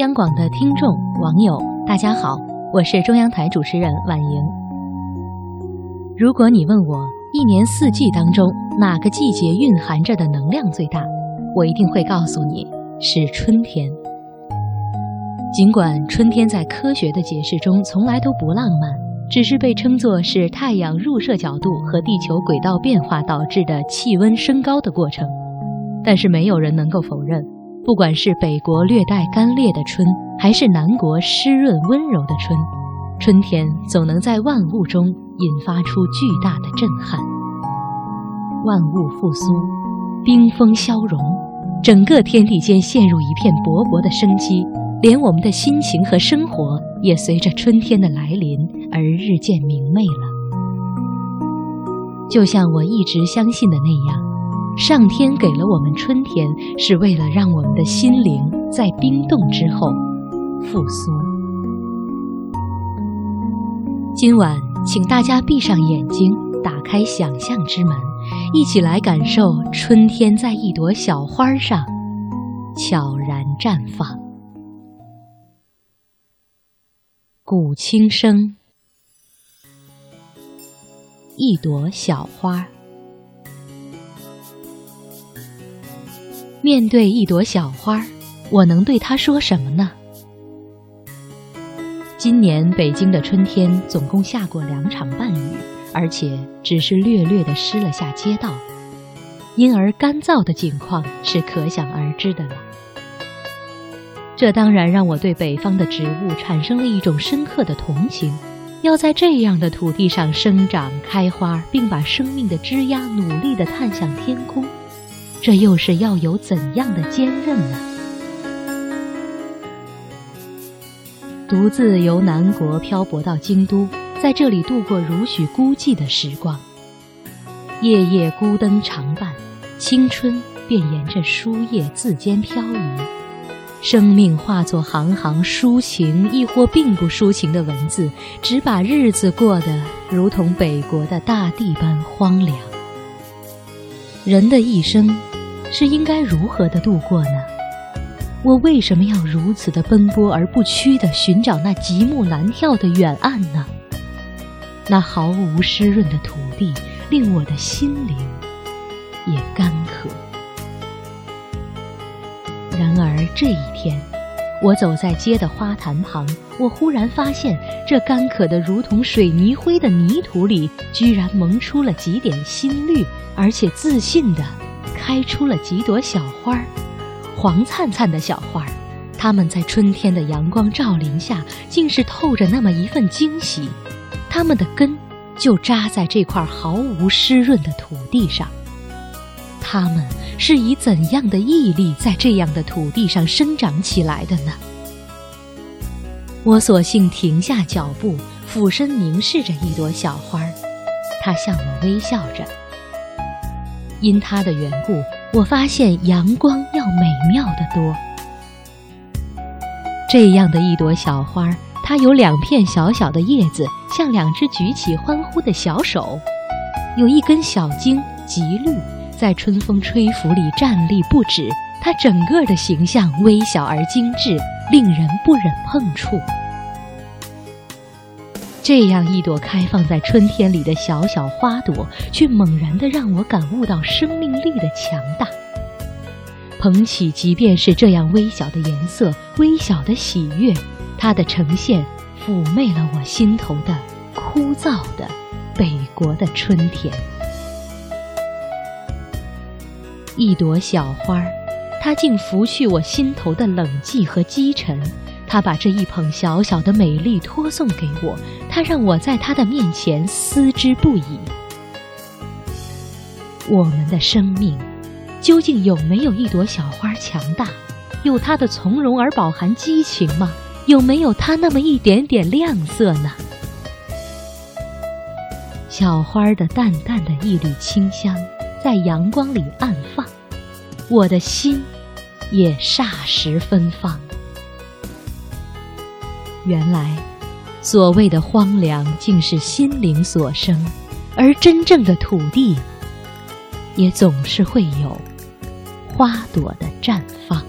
央广的听众、网友，大家好，我是中央台主持人婉莹。如果你问我一年四季当中哪个季节蕴含着的能量最大，我一定会告诉你是春天。尽管春天在科学的解释中从来都不浪漫，只是被称作是太阳入射角度和地球轨道变化导致的气温升高的过程，但是没有人能够否认。不管是北国略带干裂的春，还是南国湿润温柔的春，春天总能在万物中引发出巨大的震撼。万物复苏，冰封消融，整个天地间陷入一片勃勃的生机，连我们的心情和生活也随着春天的来临而日渐明媚了。就像我一直相信的那样。上天给了我们春天，是为了让我们的心灵在冰冻之后复苏。今晚，请大家闭上眼睛，打开想象之门，一起来感受春天在一朵小花上悄然绽放。古轻声，一朵小花。面对一朵小花，我能对它说什么呢？今年北京的春天总共下过两场半雨，而且只是略略的湿了下街道，因而干燥的景况是可想而知的了。这当然让我对北方的植物产生了一种深刻的同情。要在这样的土地上生长开花，并把生命的枝桠努力地探向天空。这又是要有怎样的坚韧呢？独自由南国漂泊到京都，在这里度过如许孤寂的时光，夜夜孤灯常伴，青春便沿着书页字间漂移，生命化作行行抒情亦或并不抒情的文字，只把日子过得如同北国的大地般荒凉。人的一生。是应该如何的度过呢？我为什么要如此的奔波而不屈的寻找那极目难眺的远岸呢？那毫无湿润的土地，令我的心灵也干渴。然而这一天，我走在街的花坛旁，我忽然发现，这干渴的如同水泥灰的泥土里，居然萌出了几点新绿，而且自信的。开出了几朵小花儿，黄灿灿的小花儿，它们在春天的阳光照临下，竟是透着那么一份惊喜。它们的根就扎在这块毫无湿润的土地上，它们是以怎样的毅力在这样的土地上生长起来的呢？我索性停下脚步，俯身凝视着一朵小花儿，它向我微笑着。因它的缘故，我发现阳光要美妙的多。这样的一朵小花，它有两片小小的叶子，像两只举起欢呼的小手；有一根小茎，极绿，在春风吹拂里站立不止。它整个的形象微小而精致，令人不忍碰触。这样一朵开放在春天里的小小花朵，却猛然地让我感悟到生命力的强大。捧起，即便是这样微小的颜色、微小的喜悦，它的呈现抚媚了我心头的枯燥的北国的春天。一朵小花，它竟拂去我心头的冷寂和积沉。他把这一捧小小的美丽托送给我，他让我在他的面前思之不已。我们的生命究竟有没有一朵小花强大？有它的从容而饱含激情吗？有没有它那么一点点亮色呢？小花的淡淡的一缕清香在阳光里暗放，我的心也霎时芬芳。原来，所谓的荒凉，竟是心灵所生；而真正的土地，也总是会有花朵的绽放。